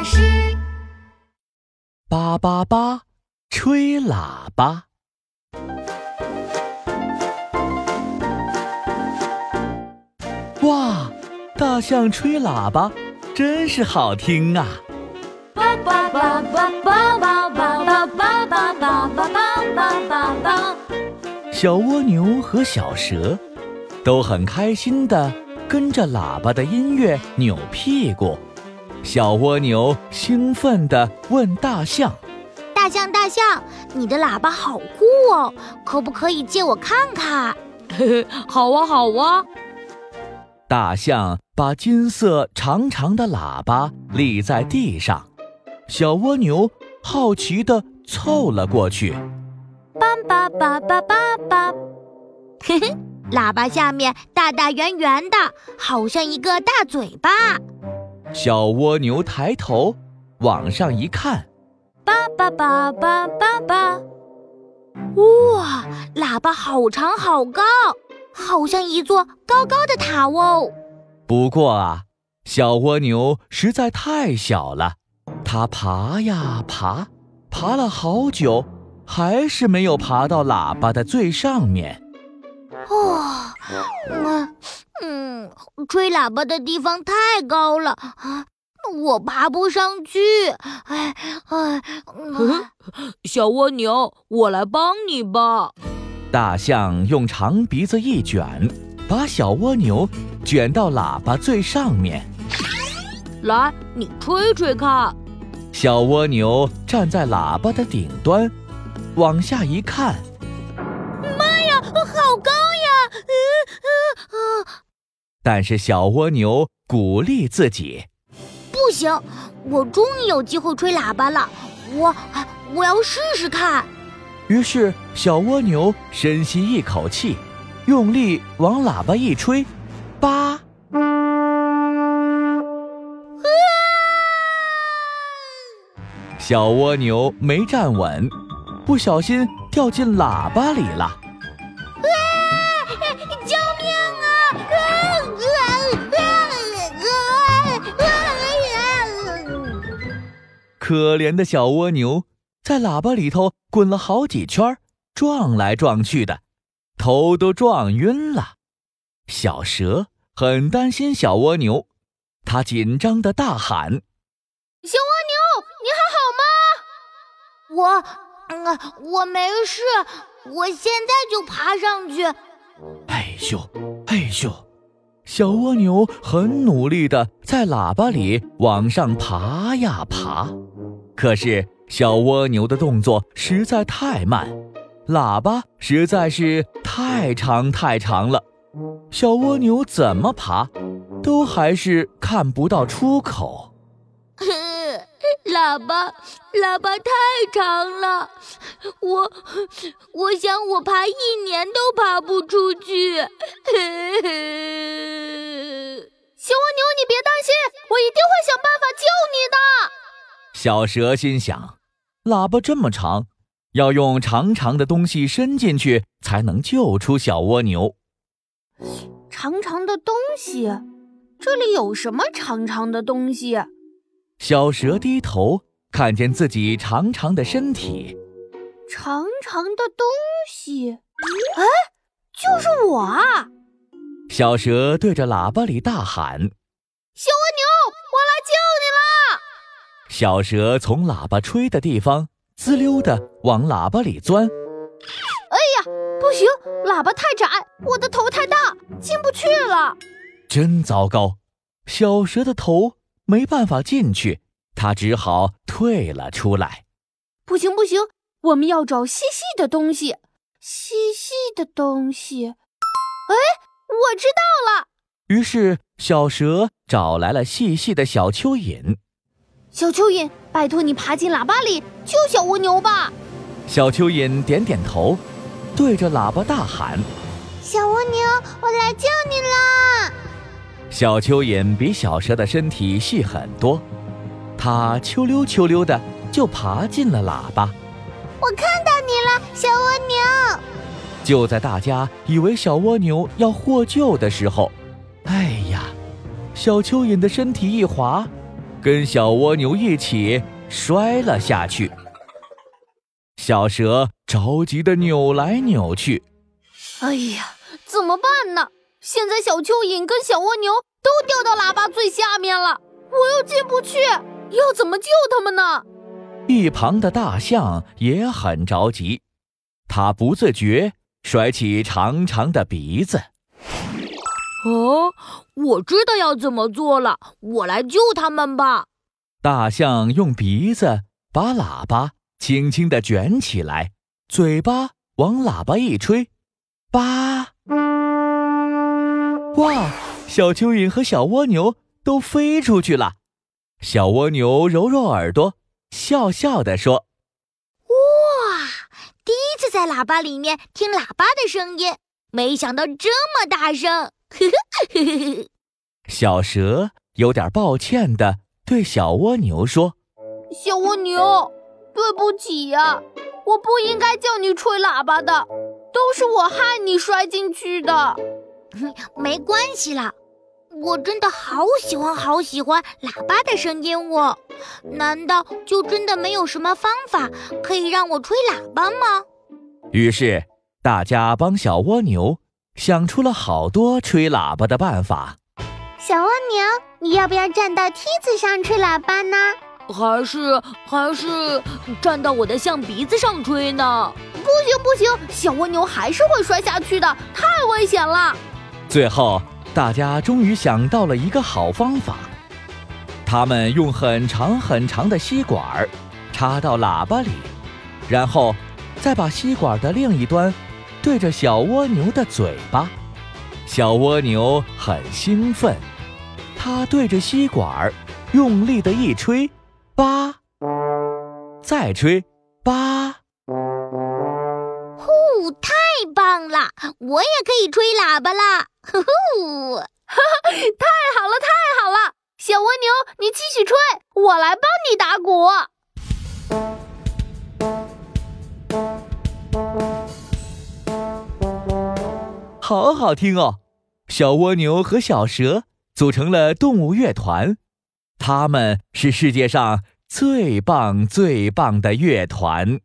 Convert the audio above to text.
巴士。叭叭叭，吹喇叭。哇，大象吹喇叭真是好听啊！叭叭叭叭叭叭叭叭叭叭叭叭叭叭叭。小蜗牛和小蛇都很开心的跟着喇叭的音乐扭屁股。小蜗牛兴奋地问大象大象，大象，你的喇叭好酷哦，可不可以借我看看？嘿嘿，好啊，好啊。：“大象把金色长长的喇叭立在地上。”小蜗牛好奇地凑了过去。叭叭叭叭叭叭，嘿嘿，喇叭下面大大圆圆的，好像一个大嘴巴。小蜗牛抬头往上一看，叭叭叭叭叭叭，哇，喇叭好长好高，好像一座高高的塔哦。不过啊，小蜗牛实在太小了，它爬呀爬，爬了好久，还是没有爬到喇叭的最上面。哦，嗯嗯，吹喇叭的地方太高了啊，我爬不上去。哎哎，嗯小蜗牛，我来帮你吧。大象用长鼻子一卷，把小蜗牛卷到喇叭最上面。来，你吹吹看。小蜗牛站在喇叭的顶端，往下一看，妈呀好高呀！但是小蜗牛鼓励自己。不行，我终于有机会吹喇叭了，我我要试试看。于是，小蜗牛深吸一口气，用力往喇叭一吹，叭！小蜗牛没站稳，不小心掉进喇叭里了。可怜的小蜗牛在喇叭里头滚了好几圈儿，撞来撞去的，头都撞晕了。小蛇很担心小蜗牛，它紧张的大喊小蜗牛，你还好吗？我，嗯，我没事，我现在就爬上去。：“哎呦，哎呦！”小蜗牛很努力地在喇叭里往上爬呀爬，可是小蜗牛的动作实在太慢，喇叭实在是太长太长了，小蜗牛怎么爬，都还是看不到出口。喇叭，喇叭太长了，我我想我爬一年都爬不出去。小蜗牛，你别担心，我一定会想办法救你的。小蛇心想，喇叭这么长，要用长长的东西伸进去才能救出小蜗牛。长长的东西，这里有什么长长的东西？小蛇低头看见自己长长的身体，长长的东西，哎，就是我啊！小蛇对着喇叭里大喊。小蜗牛，我来救你了！小蛇从喇叭吹的地方滋溜的往喇叭里钻，哎呀不行，喇叭太窄，我的头太大，进不去了。真糟糕！小蛇的头没办法进去，他只好退了出来。不行不行，我们要找细细的东西，细细的东西。哎，我知道了，于是小蛇找来了细细的小蚯蚓。小蚯蚓，拜托你爬进喇叭里救小蜗牛吧。小蚯蚓点点头，对着喇叭大喊。小蜗牛，我来救你啦！小蚯蚓比小蛇的身体细很多，它秋溜秋溜的就爬进了喇叭。我看到你了，小蜗牛。就在大家以为小蜗牛要获救的时候，哎呀，小蚯蚓的身体一滑，跟小蜗牛一起摔了下去。小蛇着急的扭来扭去，哎呀，怎么办呢？现在小蚯蚓跟小蜗牛都掉到喇叭最下面了，我又进不去，要怎么救他们呢？一旁的大象也很着急，它不自觉甩起长长的鼻子。哦，我知道要怎么做了，我来救他们吧。大象用鼻子把喇叭轻轻地卷起来，嘴巴往喇叭一吹，叭！哇，小蚯蚓和小蜗牛都飞出去了。小蜗牛揉揉耳朵，笑笑地说：“哇，第一次在喇叭里面听喇叭的声音，没想到这么大声。”呵呵呵呵小蛇有点抱歉地对小蜗牛说：“小蜗牛，对不起呀，我不应该叫你吹喇叭的，都是我害你摔进去的。没关系啦，我真的好喜欢好喜欢喇叭的声音哦。难道就真的没有什么方法可以让我吹喇叭吗？”于是大家帮小蜗牛。想出了好多吹喇叭的办法。小蜗牛，你要不要站到梯子上吹喇叭呢？还是还是站到我的象鼻子上吹呢？不行不行，小蜗牛还是会摔下去的，太危险了。最后，大家终于想到了一个好方法。他们用很长很长的吸管插到喇叭里，然后再把吸管的另一端。对着小蜗牛的嘴巴，小蜗牛很兴奋，它对着吸管用力的一吹，叭，再吹，叭，呼，太棒了！我也可以吹喇叭啦！呼呼，太好了，太好了！小蜗牛，你继续吹，我来帮你打鼓。好好听哦，小蜗牛和小蛇组成了动物乐团，他们是世界上最棒最棒的乐团。